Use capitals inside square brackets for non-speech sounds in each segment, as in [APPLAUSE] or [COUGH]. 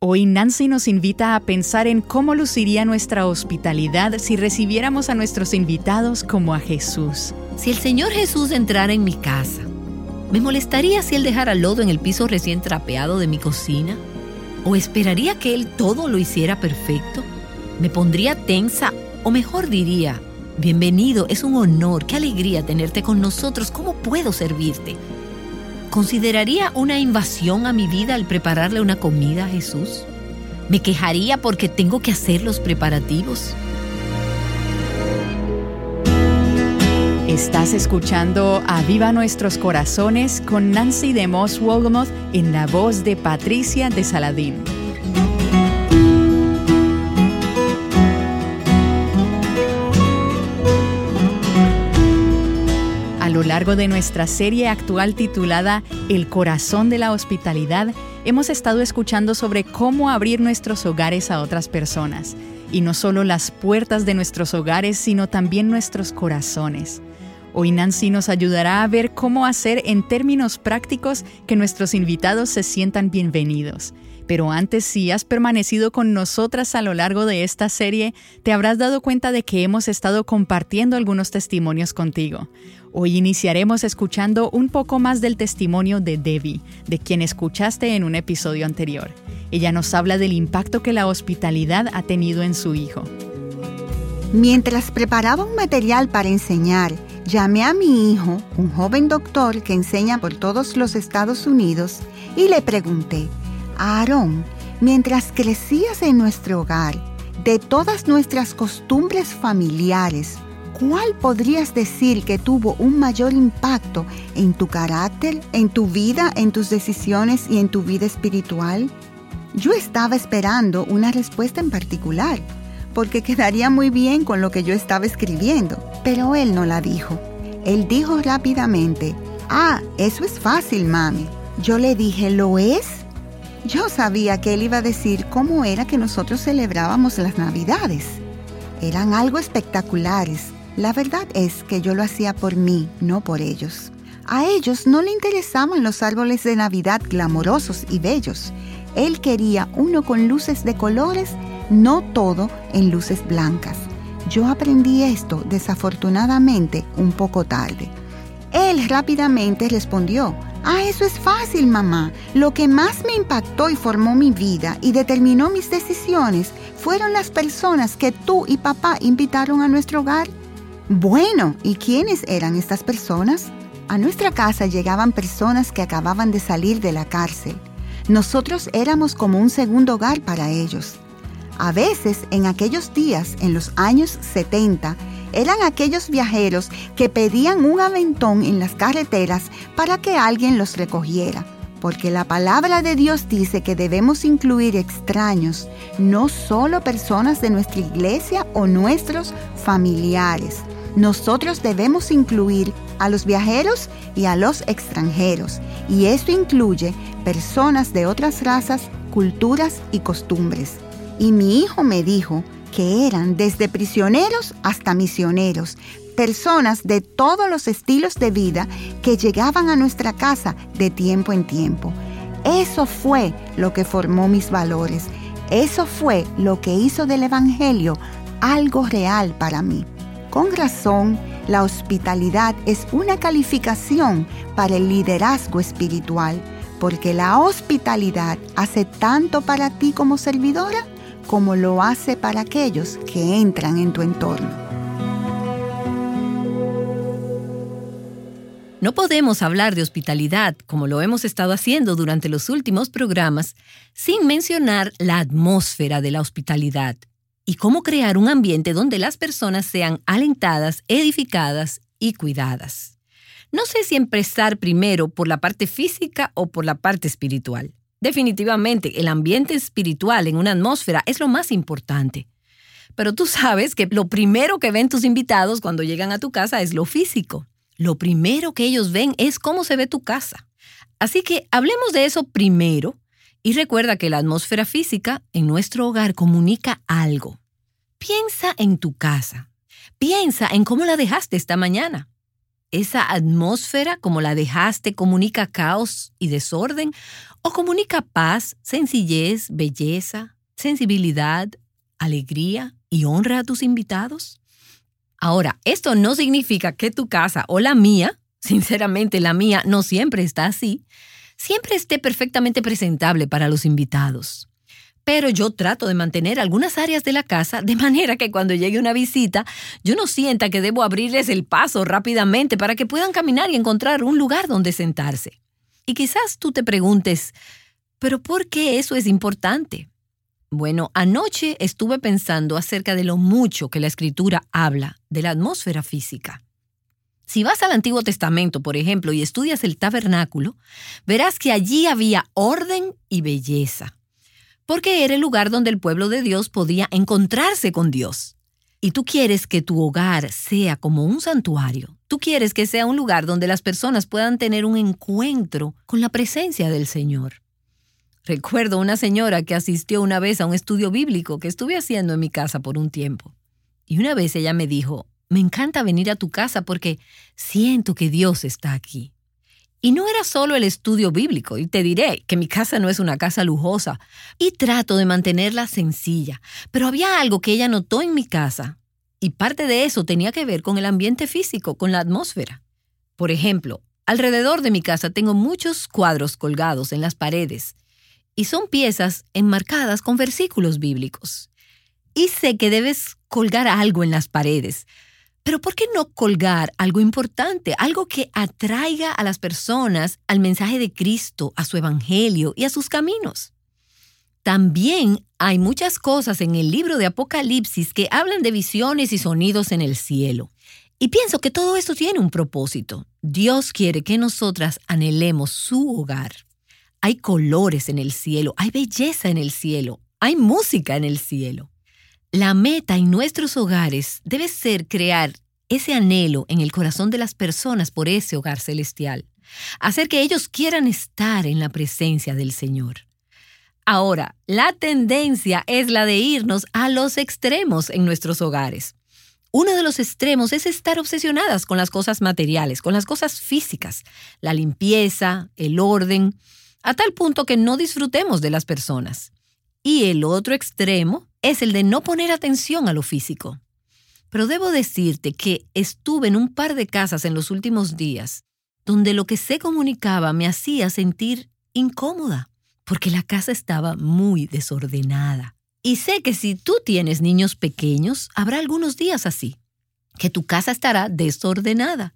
Hoy Nancy nos invita a pensar en cómo luciría nuestra hospitalidad si recibiéramos a nuestros invitados como a Jesús. Si el Señor Jesús entrara en mi casa, ¿me molestaría si Él dejara lodo en el piso recién trapeado de mi cocina? ¿O esperaría que Él todo lo hiciera perfecto? ¿Me pondría tensa? O mejor diría, bienvenido, es un honor, qué alegría tenerte con nosotros, ¿cómo puedo servirte? ¿Consideraría una invasión a mi vida al prepararle una comida a Jesús? ¿Me quejaría porque tengo que hacer los preparativos? Estás escuchando A Viva Nuestros Corazones con Nancy de Moss Wolgamoth en la voz de Patricia de Saladín. Largo de nuestra serie actual titulada El corazón de la hospitalidad, hemos estado escuchando sobre cómo abrir nuestros hogares a otras personas, y no solo las puertas de nuestros hogares, sino también nuestros corazones. Hoy Nancy nos ayudará a ver cómo hacer en términos prácticos que nuestros invitados se sientan bienvenidos. Pero antes, si has permanecido con nosotras a lo largo de esta serie, te habrás dado cuenta de que hemos estado compartiendo algunos testimonios contigo. Hoy iniciaremos escuchando un poco más del testimonio de Debbie, de quien escuchaste en un episodio anterior. Ella nos habla del impacto que la hospitalidad ha tenido en su hijo. Mientras preparaba un material para enseñar, llamé a mi hijo, un joven doctor que enseña por todos los Estados Unidos, y le pregunté, Aarón, mientras crecías en nuestro hogar, de todas nuestras costumbres familiares, ¿cuál podrías decir que tuvo un mayor impacto en tu carácter, en tu vida, en tus decisiones y en tu vida espiritual? Yo estaba esperando una respuesta en particular, porque quedaría muy bien con lo que yo estaba escribiendo, pero él no la dijo. Él dijo rápidamente, ah, eso es fácil, mami. Yo le dije, ¿lo es? Yo sabía que él iba a decir cómo era que nosotros celebrábamos las Navidades. Eran algo espectaculares. La verdad es que yo lo hacía por mí, no por ellos. A ellos no le interesaban los árboles de Navidad glamorosos y bellos. Él quería uno con luces de colores, no todo en luces blancas. Yo aprendí esto desafortunadamente un poco tarde. Él rápidamente respondió, Ah, eso es fácil, mamá. Lo que más me impactó y formó mi vida y determinó mis decisiones fueron las personas que tú y papá invitaron a nuestro hogar. Bueno, ¿y quiénes eran estas personas? A nuestra casa llegaban personas que acababan de salir de la cárcel. Nosotros éramos como un segundo hogar para ellos. A veces, en aquellos días, en los años 70, eran aquellos viajeros que pedían un aventón en las carreteras para que alguien los recogiera, porque la palabra de Dios dice que debemos incluir extraños, no solo personas de nuestra iglesia o nuestros familiares. Nosotros debemos incluir a los viajeros y a los extranjeros, y esto incluye personas de otras razas culturas y costumbres. Y mi hijo me dijo que eran desde prisioneros hasta misioneros, personas de todos los estilos de vida que llegaban a nuestra casa de tiempo en tiempo. Eso fue lo que formó mis valores. Eso fue lo que hizo del Evangelio algo real para mí. Con razón, la hospitalidad es una calificación para el liderazgo espiritual, porque la hospitalidad hace tanto para ti como servidora como lo hace para aquellos que entran en tu entorno. No podemos hablar de hospitalidad, como lo hemos estado haciendo durante los últimos programas, sin mencionar la atmósfera de la hospitalidad y cómo crear un ambiente donde las personas sean alentadas, edificadas y cuidadas. No sé si empezar primero por la parte física o por la parte espiritual. Definitivamente, el ambiente espiritual en una atmósfera es lo más importante. Pero tú sabes que lo primero que ven tus invitados cuando llegan a tu casa es lo físico. Lo primero que ellos ven es cómo se ve tu casa. Así que hablemos de eso primero y recuerda que la atmósfera física en nuestro hogar comunica algo. Piensa en tu casa. Piensa en cómo la dejaste esta mañana. ¿Esa atmósfera como la dejaste comunica caos y desorden o comunica paz, sencillez, belleza, sensibilidad, alegría y honra a tus invitados? Ahora, esto no significa que tu casa o la mía, sinceramente la mía no siempre está así, siempre esté perfectamente presentable para los invitados. Pero yo trato de mantener algunas áreas de la casa de manera que cuando llegue una visita yo no sienta que debo abrirles el paso rápidamente para que puedan caminar y encontrar un lugar donde sentarse. Y quizás tú te preguntes, ¿pero por qué eso es importante? Bueno, anoche estuve pensando acerca de lo mucho que la escritura habla de la atmósfera física. Si vas al Antiguo Testamento, por ejemplo, y estudias el tabernáculo, verás que allí había orden y belleza, porque era el lugar donde el pueblo de Dios podía encontrarse con Dios. Y tú quieres que tu hogar sea como un santuario. Tú quieres que sea un lugar donde las personas puedan tener un encuentro con la presencia del Señor. Recuerdo una señora que asistió una vez a un estudio bíblico que estuve haciendo en mi casa por un tiempo. Y una vez ella me dijo, me encanta venir a tu casa porque siento que Dios está aquí. Y no era solo el estudio bíblico, y te diré que mi casa no es una casa lujosa, y trato de mantenerla sencilla, pero había algo que ella notó en mi casa, y parte de eso tenía que ver con el ambiente físico, con la atmósfera. Por ejemplo, alrededor de mi casa tengo muchos cuadros colgados en las paredes, y son piezas enmarcadas con versículos bíblicos. Y sé que debes colgar algo en las paredes, pero ¿por qué no colgar algo importante, algo que atraiga a las personas al mensaje de Cristo, a su Evangelio y a sus caminos? También hay muchas cosas en el libro de Apocalipsis que hablan de visiones y sonidos en el cielo. Y pienso que todo esto tiene un propósito. Dios quiere que nosotras anhelemos su hogar. Hay colores en el cielo, hay belleza en el cielo, hay música en el cielo. La meta en nuestros hogares debe ser crear ese anhelo en el corazón de las personas por ese hogar celestial, hacer que ellos quieran estar en la presencia del Señor. Ahora, la tendencia es la de irnos a los extremos en nuestros hogares. Uno de los extremos es estar obsesionadas con las cosas materiales, con las cosas físicas, la limpieza, el orden, a tal punto que no disfrutemos de las personas. Y el otro extremo es el de no poner atención a lo físico. Pero debo decirte que estuve en un par de casas en los últimos días donde lo que se comunicaba me hacía sentir incómoda, porque la casa estaba muy desordenada. Y sé que si tú tienes niños pequeños, habrá algunos días así, que tu casa estará desordenada.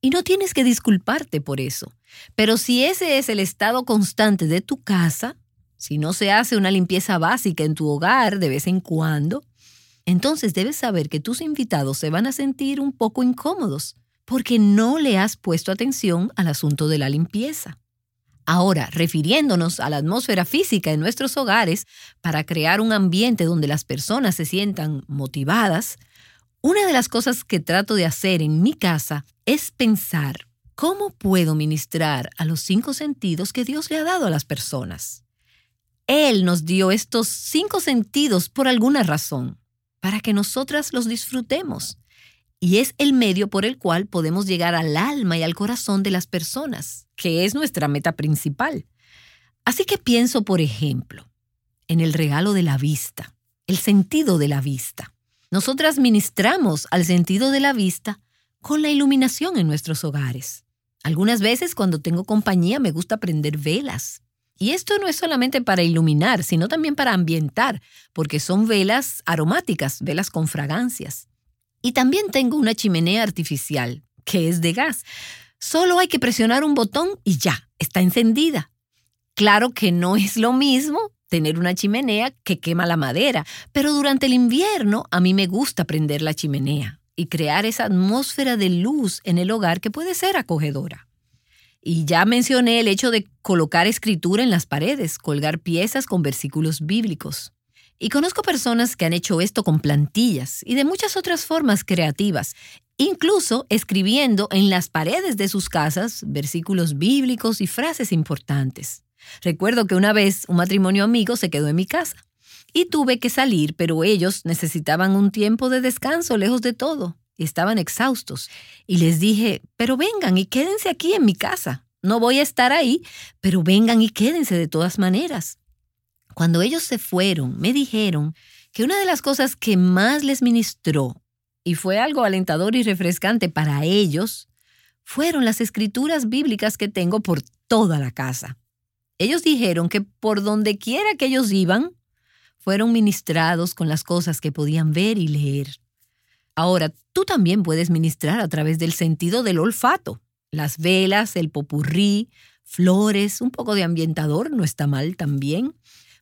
Y no tienes que disculparte por eso. Pero si ese es el estado constante de tu casa, si no se hace una limpieza básica en tu hogar de vez en cuando, entonces debes saber que tus invitados se van a sentir un poco incómodos porque no le has puesto atención al asunto de la limpieza. Ahora, refiriéndonos a la atmósfera física en nuestros hogares para crear un ambiente donde las personas se sientan motivadas, una de las cosas que trato de hacer en mi casa es pensar cómo puedo ministrar a los cinco sentidos que Dios le ha dado a las personas. Él nos dio estos cinco sentidos por alguna razón, para que nosotras los disfrutemos. Y es el medio por el cual podemos llegar al alma y al corazón de las personas, que es nuestra meta principal. Así que pienso, por ejemplo, en el regalo de la vista, el sentido de la vista. Nosotras ministramos al sentido de la vista con la iluminación en nuestros hogares. Algunas veces cuando tengo compañía me gusta prender velas. Y esto no es solamente para iluminar, sino también para ambientar, porque son velas aromáticas, velas con fragancias. Y también tengo una chimenea artificial, que es de gas. Solo hay que presionar un botón y ya, está encendida. Claro que no es lo mismo tener una chimenea que quema la madera, pero durante el invierno a mí me gusta prender la chimenea y crear esa atmósfera de luz en el hogar que puede ser acogedora. Y ya mencioné el hecho de colocar escritura en las paredes, colgar piezas con versículos bíblicos. Y conozco personas que han hecho esto con plantillas y de muchas otras formas creativas, incluso escribiendo en las paredes de sus casas versículos bíblicos y frases importantes. Recuerdo que una vez un matrimonio amigo se quedó en mi casa y tuve que salir, pero ellos necesitaban un tiempo de descanso lejos de todo. Estaban exhaustos y les dije, pero vengan y quédense aquí en mi casa. No voy a estar ahí, pero vengan y quédense de todas maneras. Cuando ellos se fueron, me dijeron que una de las cosas que más les ministró, y fue algo alentador y refrescante para ellos, fueron las escrituras bíblicas que tengo por toda la casa. Ellos dijeron que por donde quiera que ellos iban, fueron ministrados con las cosas que podían ver y leer. Ahora, tú también puedes ministrar a través del sentido del olfato. Las velas, el popurrí, flores, un poco de ambientador, no está mal también.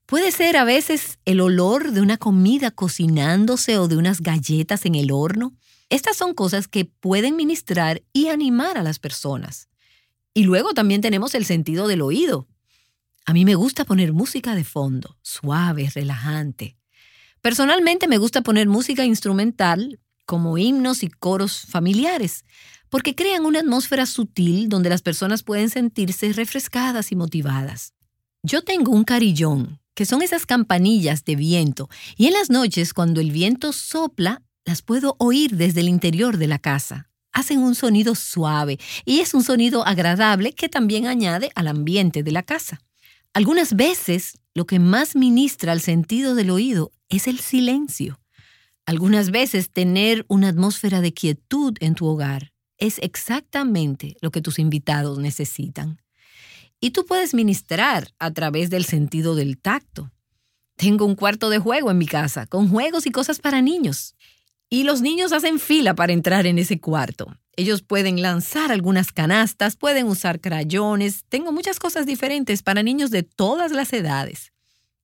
Puede ser a veces el olor de una comida cocinándose o de unas galletas en el horno. Estas son cosas que pueden ministrar y animar a las personas. Y luego también tenemos el sentido del oído. A mí me gusta poner música de fondo, suave, relajante. Personalmente me gusta poner música instrumental, como himnos y coros familiares, porque crean una atmósfera sutil donde las personas pueden sentirse refrescadas y motivadas. Yo tengo un carillón que son esas campanillas de viento, y en las noches cuando el viento sopla, las puedo oír desde el interior de la casa. Hacen un sonido suave y es un sonido agradable que también añade al ambiente de la casa. Algunas veces lo que más ministra al sentido del oído es el silencio. Algunas veces tener una atmósfera de quietud en tu hogar es exactamente lo que tus invitados necesitan. Y tú puedes ministrar a través del sentido del tacto. Tengo un cuarto de juego en mi casa, con juegos y cosas para niños. Y los niños hacen fila para entrar en ese cuarto. Ellos pueden lanzar algunas canastas, pueden usar crayones. Tengo muchas cosas diferentes para niños de todas las edades.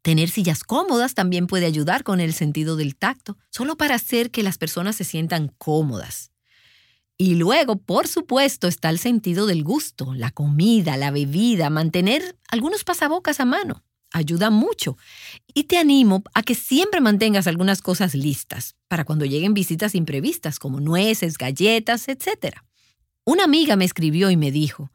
Tener sillas cómodas también puede ayudar con el sentido del tacto, solo para hacer que las personas se sientan cómodas. Y luego, por supuesto, está el sentido del gusto, la comida, la bebida, mantener algunos pasabocas a mano. Ayuda mucho. Y te animo a que siempre mantengas algunas cosas listas para cuando lleguen visitas imprevistas, como nueces, galletas, etc. Una amiga me escribió y me dijo,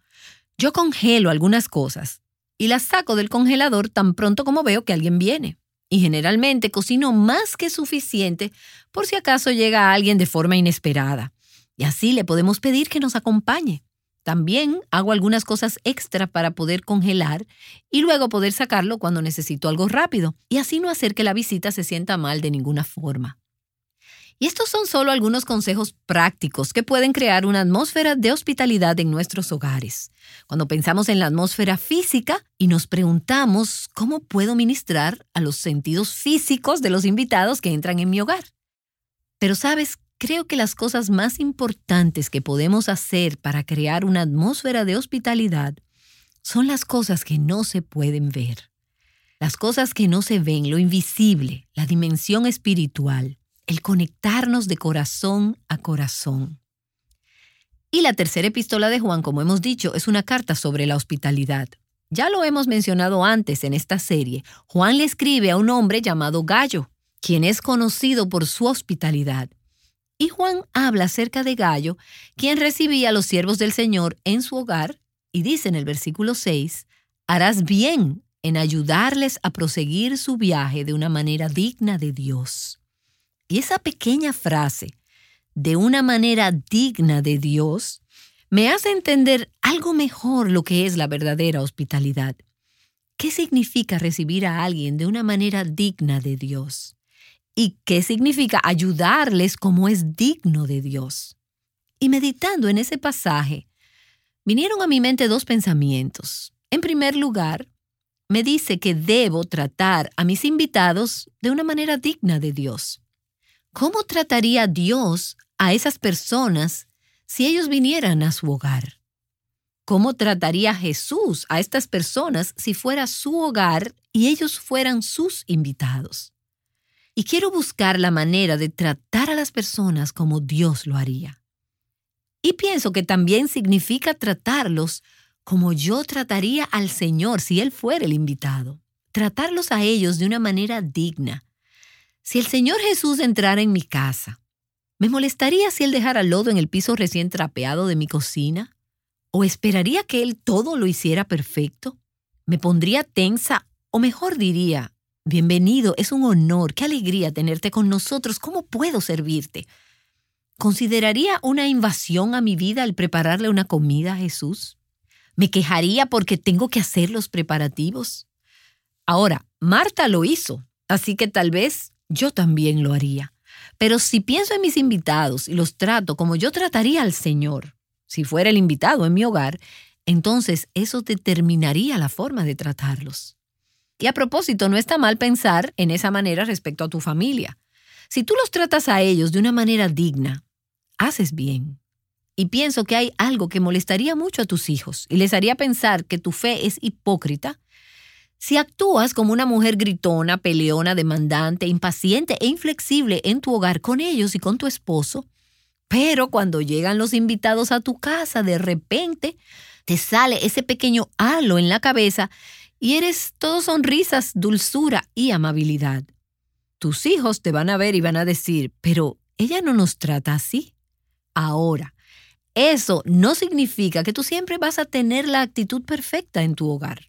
yo congelo algunas cosas y las saco del congelador tan pronto como veo que alguien viene. Y generalmente cocino más que suficiente por si acaso llega alguien de forma inesperada. Y así le podemos pedir que nos acompañe. También hago algunas cosas extra para poder congelar y luego poder sacarlo cuando necesito algo rápido y así no hacer que la visita se sienta mal de ninguna forma. Y estos son solo algunos consejos prácticos que pueden crear una atmósfera de hospitalidad en nuestros hogares. Cuando pensamos en la atmósfera física y nos preguntamos cómo puedo ministrar a los sentidos físicos de los invitados que entran en mi hogar. Pero sabes, creo que las cosas más importantes que podemos hacer para crear una atmósfera de hospitalidad son las cosas que no se pueden ver. Las cosas que no se ven, lo invisible, la dimensión espiritual, el conectarnos de corazón a corazón. Y la tercera epístola de Juan, como hemos dicho, es una carta sobre la hospitalidad. Ya lo hemos mencionado antes en esta serie. Juan le escribe a un hombre llamado Gallo, quien es conocido por su hospitalidad. Y Juan habla acerca de Gallo, quien recibía a los siervos del Señor en su hogar, y dice en el versículo 6, harás bien en ayudarles a proseguir su viaje de una manera digna de Dios. Y esa pequeña frase, de una manera digna de Dios, me hace entender algo mejor lo que es la verdadera hospitalidad. ¿Qué significa recibir a alguien de una manera digna de Dios? ¿Y qué significa ayudarles como es digno de Dios? Y meditando en ese pasaje, vinieron a mi mente dos pensamientos. En primer lugar, me dice que debo tratar a mis invitados de una manera digna de Dios. ¿Cómo trataría Dios a esas personas si ellos vinieran a su hogar? ¿Cómo trataría Jesús a estas personas si fuera su hogar y ellos fueran sus invitados? Y quiero buscar la manera de tratar a las personas como Dios lo haría. Y pienso que también significa tratarlos como yo trataría al Señor si Él fuera el invitado. Tratarlos a ellos de una manera digna. Si el Señor Jesús entrara en mi casa, ¿me molestaría si Él dejara lodo en el piso recién trapeado de mi cocina? ¿O esperaría que Él todo lo hiciera perfecto? ¿Me pondría tensa? O mejor diría, bienvenido, es un honor, qué alegría tenerte con nosotros, ¿cómo puedo servirte? ¿Consideraría una invasión a mi vida al prepararle una comida a Jesús? ¿Me quejaría porque tengo que hacer los preparativos? Ahora, Marta lo hizo, así que tal vez yo también lo haría. Pero si pienso en mis invitados y los trato como yo trataría al Señor, si fuera el invitado en mi hogar, entonces eso determinaría la forma de tratarlos. Y a propósito, no está mal pensar en esa manera respecto a tu familia. Si tú los tratas a ellos de una manera digna, haces bien. Y pienso que hay algo que molestaría mucho a tus hijos y les haría pensar que tu fe es hipócrita si actúas como una mujer gritona, peleona, demandante, impaciente e inflexible en tu hogar con ellos y con tu esposo, pero cuando llegan los invitados a tu casa, de repente te sale ese pequeño halo en la cabeza y eres todo sonrisas, dulzura y amabilidad. Tus hijos te van a ver y van a decir, pero ella no nos trata así. Ahora, eso no significa que tú siempre vas a tener la actitud perfecta en tu hogar.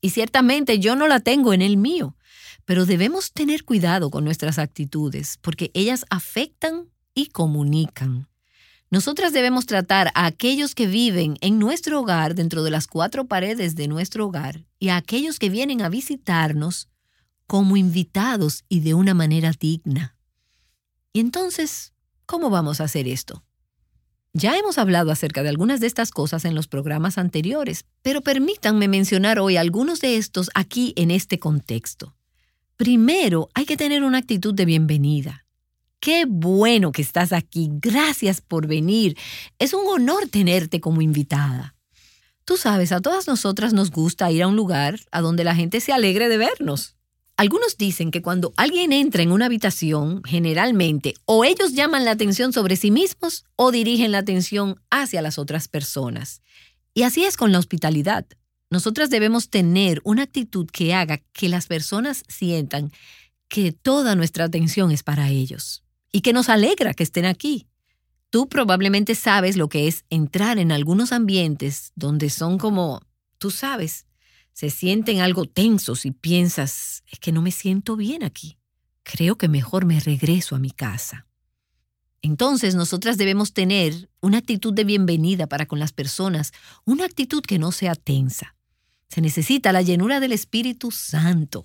Y ciertamente yo no la tengo en el mío, pero debemos tener cuidado con nuestras actitudes porque ellas afectan y comunican. Nosotras debemos tratar a aquellos que viven en nuestro hogar dentro de las cuatro paredes de nuestro hogar y a aquellos que vienen a visitarnos como invitados y de una manera digna. Y entonces, ¿cómo vamos a hacer esto? Ya hemos hablado acerca de algunas de estas cosas en los programas anteriores, pero permítanme mencionar hoy algunos de estos aquí en este contexto. Primero, hay que tener una actitud de bienvenida. Qué bueno que estás aquí. Gracias por venir. Es un honor tenerte como invitada. Tú sabes, a todas nosotras nos gusta ir a un lugar a donde la gente se alegre de vernos. Algunos dicen que cuando alguien entra en una habitación, generalmente o ellos llaman la atención sobre sí mismos o dirigen la atención hacia las otras personas. Y así es con la hospitalidad. Nosotras debemos tener una actitud que haga que las personas sientan que toda nuestra atención es para ellos y que nos alegra que estén aquí. Tú probablemente sabes lo que es entrar en algunos ambientes donde son como, tú sabes, se sienten algo tensos y piensas, es que no me siento bien aquí. Creo que mejor me regreso a mi casa. Entonces nosotras debemos tener una actitud de bienvenida para con las personas, una actitud que no sea tensa. Se necesita la llenura del Espíritu Santo.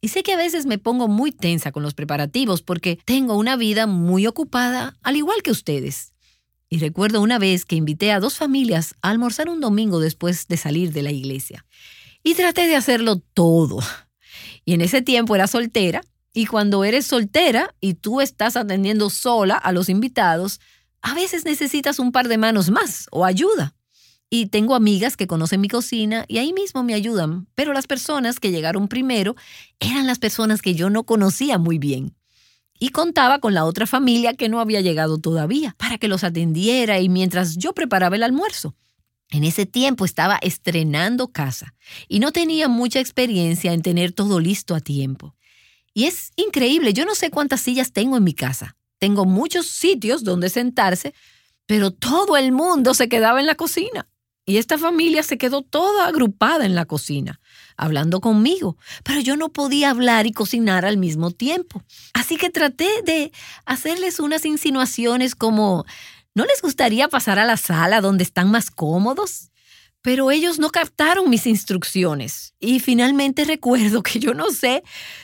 Y sé que a veces me pongo muy tensa con los preparativos porque tengo una vida muy ocupada, al igual que ustedes. Y recuerdo una vez que invité a dos familias a almorzar un domingo después de salir de la iglesia. Y traté de hacerlo todo. Y en ese tiempo era soltera. Y cuando eres soltera y tú estás atendiendo sola a los invitados, a veces necesitas un par de manos más o ayuda. Y tengo amigas que conocen mi cocina y ahí mismo me ayudan, pero las personas que llegaron primero eran las personas que yo no conocía muy bien y contaba con la otra familia que no había llegado todavía para que los atendiera y mientras yo preparaba el almuerzo. En ese tiempo estaba estrenando casa y no tenía mucha experiencia en tener todo listo a tiempo. Y es increíble, yo no sé cuántas sillas tengo en mi casa. Tengo muchos sitios donde sentarse, pero todo el mundo se quedaba en la cocina. Y esta familia se quedó toda agrupada en la cocina. Hablando conmigo, pero yo no podía hablar y cocinar al mismo tiempo. Así que traté de hacerles unas insinuaciones como, ¿no les gustaría pasar a la sala donde están más cómodos? Pero ellos no captaron mis instrucciones. Y finalmente [LAUGHS] recuerdo que yo no sé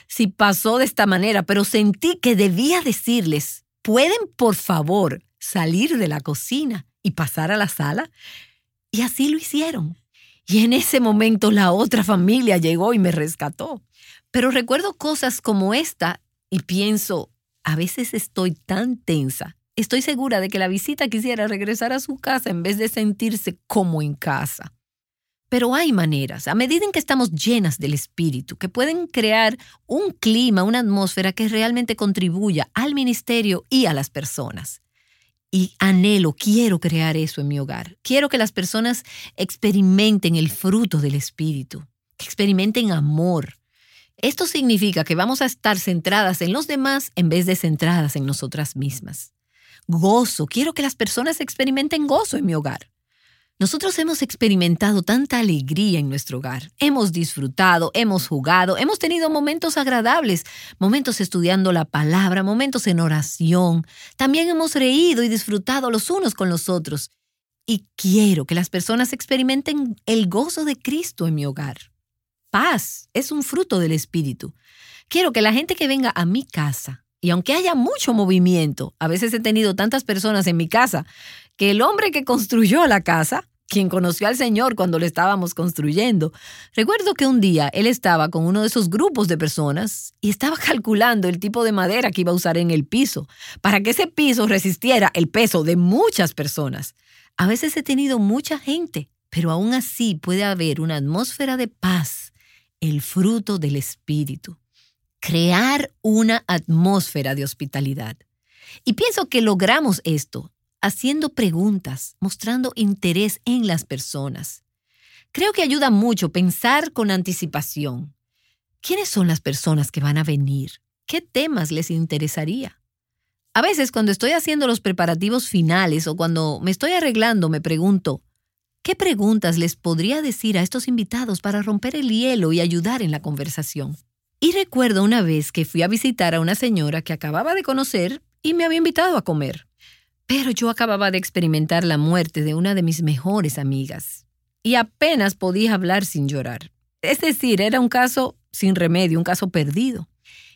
si pasó de esta manera, pero sentí que debía decirles, ¿pueden por favor salir de la cocina y pasar a la sala? Y así lo hicieron. Y en ese momento la otra familia llegó y me rescató. Pero recuerdo cosas como esta y pienso, a veces estoy tan tensa Estoy segura de que la visita quisiera regresar a su casa en vez de sentirse como en casa. Pero hay maneras, a medida en que estamos llenas del Espíritu, que pueden crear un clima, una atmósfera que realmente contribuya al ministerio y a las personas. Y anhelo, quiero crear eso en mi hogar. Quiero que las personas experimenten el fruto del Espíritu, que experimenten amor. Esto significa que vamos a estar centradas en los demás en vez de centradas en nosotras mismas gozo. Quiero que las personas experimenten gozo en mi hogar. Nosotros hemos experimentado tanta alegría en nuestro hogar. Hemos disfrutado, hemos jugado, hemos tenido momentos agradables, momentos estudiando la palabra, momentos en oración. También hemos reído y disfrutado los unos con los otros. Y quiero que las personas experimenten el gozo de Cristo en mi hogar. Paz es un fruto del Espíritu. Quiero que la gente que venga a mi casa y aunque haya mucho movimiento, a veces he tenido tantas personas en mi casa, que el hombre que construyó la casa, quien conoció al Señor cuando lo estábamos construyendo, recuerdo que un día él estaba con uno de esos grupos de personas y estaba [LAUGHS] calculando el tipo de madera que iba a usar en el piso, para que ese piso resistiera el peso de muchas personas. A veces he tenido mucha gente, pero aún así puede haber una atmósfera de paz, el fruto del Espíritu crear una atmósfera de hospitalidad. Y pienso que logramos esto haciendo preguntas, mostrando interés en las personas. Creo que ayuda mucho pensar con anticipación. ¿Quiénes son las personas que van a venir? ¿Qué temas les interesaría? A veces cuando estoy haciendo los preparativos finales o cuando me estoy arreglando me pregunto, ¿qué preguntas les podría decir a estos invitados para romper el hielo y ayudar en la conversación? Y recuerdo una vez que fui a visitar a una señora que acababa de conocer y me había invitado a comer. Pero yo acababa de experimentar la muerte de una de mis mejores amigas y apenas podía hablar sin llorar. Es decir, era un caso sin remedio, un caso perdido.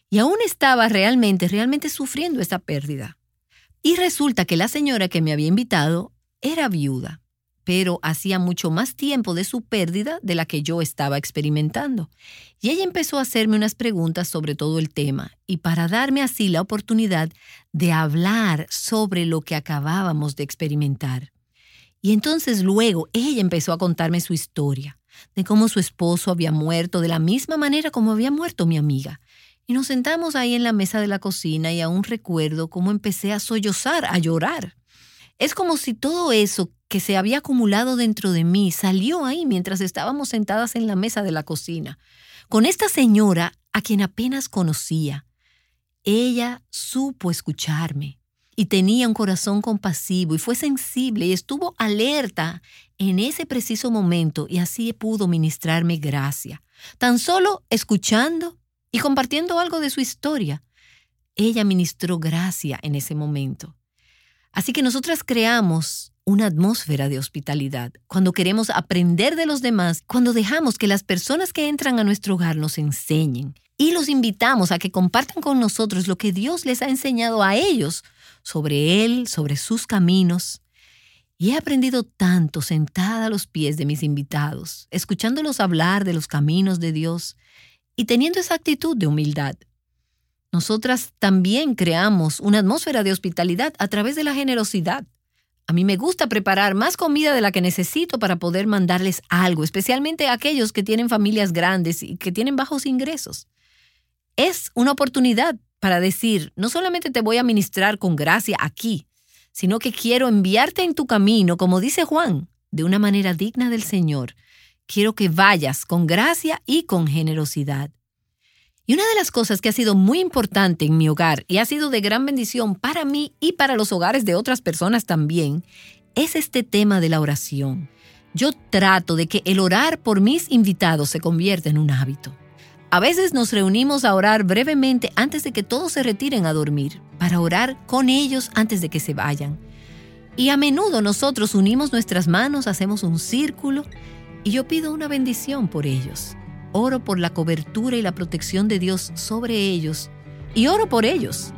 Y aún estaba realmente, realmente sufriendo esa pérdida. Y resulta que la señora que me había invitado era viuda pero hacía mucho más tiempo de su pérdida de la que yo estaba experimentando. Y ella empezó a hacerme unas preguntas sobre todo el tema y para darme así la oportunidad de hablar sobre lo que acabábamos de experimentar. Y entonces luego ella empezó a contarme su historia, de cómo su esposo había muerto de la misma manera como había muerto mi amiga. Y nos sentamos ahí en la mesa de la cocina y aún recuerdo cómo empecé a sollozar, a llorar. Es como si todo eso que se había acumulado dentro de mí salió ahí mientras estábamos sentadas en la mesa de la cocina, con esta señora a quien apenas conocía. Ella supo escucharme y tenía un corazón compasivo y fue sensible y estuvo alerta en ese preciso momento y así pudo ministrarme gracia, tan solo escuchando y compartiendo algo de su historia. Ella ministró gracia en ese momento. Así que nosotras creamos una atmósfera de hospitalidad, cuando queremos aprender de los demás, cuando dejamos que las personas que entran a nuestro hogar nos enseñen y los invitamos a que compartan con nosotros lo que Dios les ha enseñado a ellos sobre Él, sobre sus caminos. Y he aprendido tanto sentada a los pies de mis invitados, escuchándolos hablar de los caminos de Dios y teniendo esa actitud de humildad. Nosotras también creamos una atmósfera de hospitalidad a través de la generosidad. A mí me gusta preparar más comida de la que necesito para poder mandarles algo, especialmente a aquellos que tienen familias grandes y que tienen bajos ingresos. Es una oportunidad para decir, no solamente te voy a ministrar con gracia aquí, sino que quiero enviarte en tu camino, como dice Juan, de una manera digna del Señor. Quiero que vayas con gracia y con generosidad. Y una de las cosas que ha sido muy importante en mi hogar y ha sido de gran bendición para mí y para los hogares de otras personas también, es este tema de la oración. Yo trato de que el orar por mis invitados se convierta en un hábito. A veces nos reunimos a orar brevemente antes de que todos se retiren a dormir, para orar con ellos antes de que se vayan. Y a menudo nosotros unimos nuestras manos, hacemos un círculo y yo pido una bendición por ellos. Oro por la cobertura y la protección de Dios sobre ellos y oro por ellos.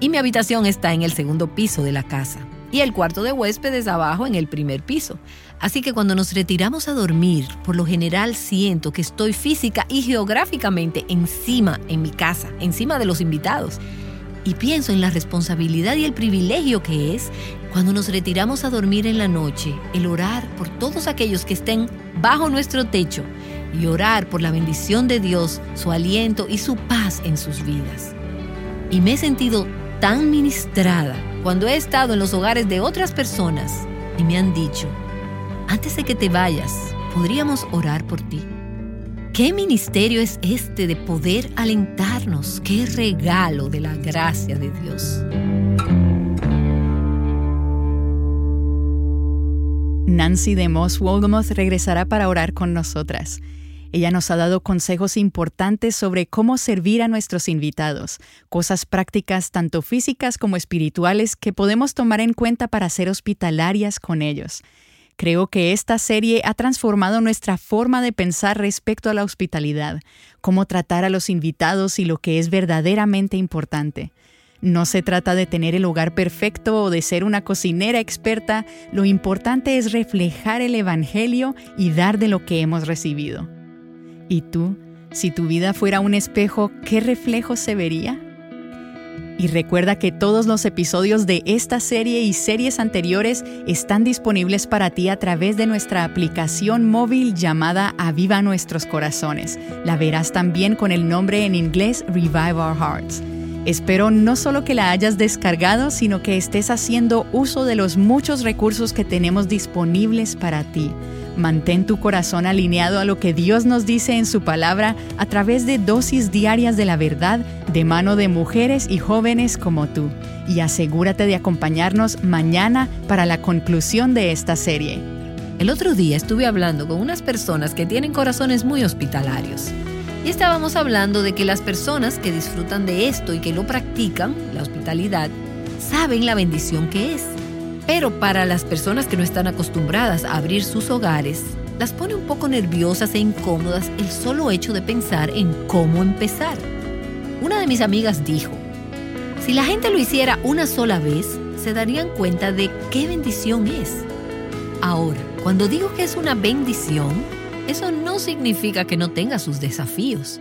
Y mi habitación está en el segundo piso de la casa y el cuarto de huéspedes abajo en el primer piso. Así que cuando nos retiramos a dormir, por lo general siento que estoy física y geográficamente encima en mi casa, encima de los invitados. Y pienso en la responsabilidad y el privilegio que es cuando nos retiramos a dormir en la noche, el orar por todos aquellos que estén bajo nuestro techo y orar por la bendición de Dios, su aliento y su paz en sus vidas. Y me he sentido tan ministrada cuando he estado en los hogares de otras personas y me han dicho, antes de que te vayas, podríamos orar por ti. ¿Qué ministerio es este de poder alentarnos? ¿Qué regalo de la gracia de Dios? Nancy de Moss Wolgamoth regresará para orar con nosotras. Ella nos ha dado consejos importantes sobre cómo servir a nuestros invitados, cosas prácticas tanto físicas como espirituales que podemos tomar en cuenta para ser hospitalarias con ellos. Creo que esta serie ha transformado nuestra forma de pensar respecto a la hospitalidad, cómo tratar a los invitados y lo que es verdaderamente importante. No se trata de tener el hogar perfecto o de ser una cocinera experta, lo importante es reflejar el Evangelio y dar de lo que hemos recibido. ¿Y tú, si tu vida fuera un espejo, qué reflejo se vería? Y recuerda que todos los episodios de esta serie y series anteriores están disponibles para ti a través de nuestra aplicación móvil llamada Aviva Nuestros Corazones. La verás también con el nombre en inglés Revive Our Hearts. Espero no solo que la hayas descargado, sino que estés haciendo uso de los muchos recursos que tenemos disponibles para ti. Mantén tu corazón alineado a lo que Dios nos dice en su palabra a través de dosis diarias de la verdad de mano de mujeres y jóvenes como tú. Y asegúrate de acompañarnos mañana para la conclusión de esta serie. El otro día estuve hablando con unas personas que tienen corazones muy hospitalarios. Y estábamos hablando de que las personas que disfrutan de esto y que lo practican, la hospitalidad, saben la bendición que es. Pero para las personas que no están acostumbradas a abrir sus hogares, las pone un poco nerviosas e incómodas el solo hecho de pensar en cómo empezar. Una de mis amigas dijo, si la gente lo hiciera una sola vez, se darían cuenta de qué bendición es. Ahora, cuando digo que es una bendición, eso no significa que no tenga sus desafíos.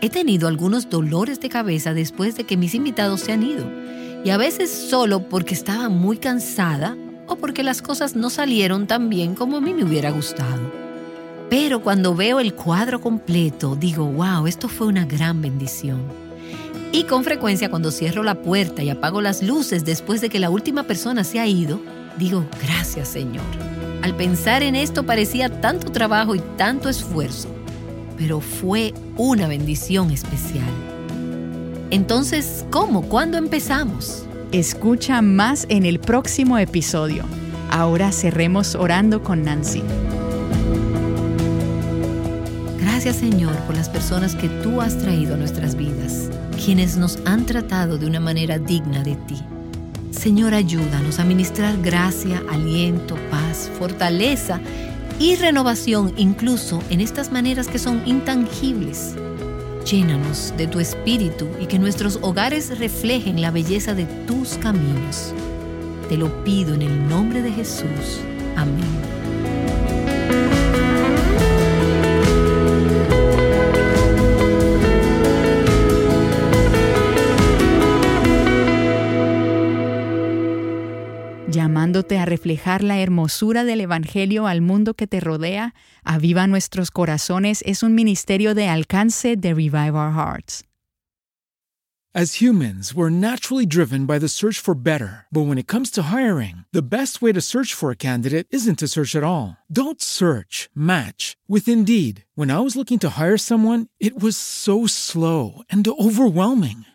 He tenido algunos dolores de cabeza después de que mis invitados se han ido, y a veces solo porque estaba muy cansada o porque las cosas no salieron tan bien como a mí me hubiera gustado. Pero cuando veo el cuadro completo, digo, wow, esto fue una gran bendición. Y con frecuencia cuando cierro la puerta y apago las luces después de que la última persona se ha ido, digo, gracias Señor. Al pensar en esto parecía tanto trabajo y tanto esfuerzo, pero fue una bendición especial. Entonces, ¿cómo? ¿Cuándo empezamos? Escucha más en el próximo episodio. Ahora cerremos orando con Nancy. Gracias Señor por las personas que tú has traído a nuestras vidas, quienes nos han tratado de una manera digna de ti. Señor, ayúdanos a ministrar gracia, aliento, paz, fortaleza y renovación incluso en estas maneras que son intangibles. Llénanos de tu espíritu y que nuestros hogares reflejen la belleza de tus caminos. Te lo pido en el nombre de Jesús. Amén. Llamándote a reflejar la hermosura del Evangelio al mundo que te rodea, aviva nuestros corazones es un ministerio de alcance de Revive Our Hearts. As humans, we're naturally driven by the search for better. But when it comes to hiring, the best way to search for a candidate isn't to search at all. Don't search, match with Indeed. When I was looking to hire someone, it was so slow and overwhelming.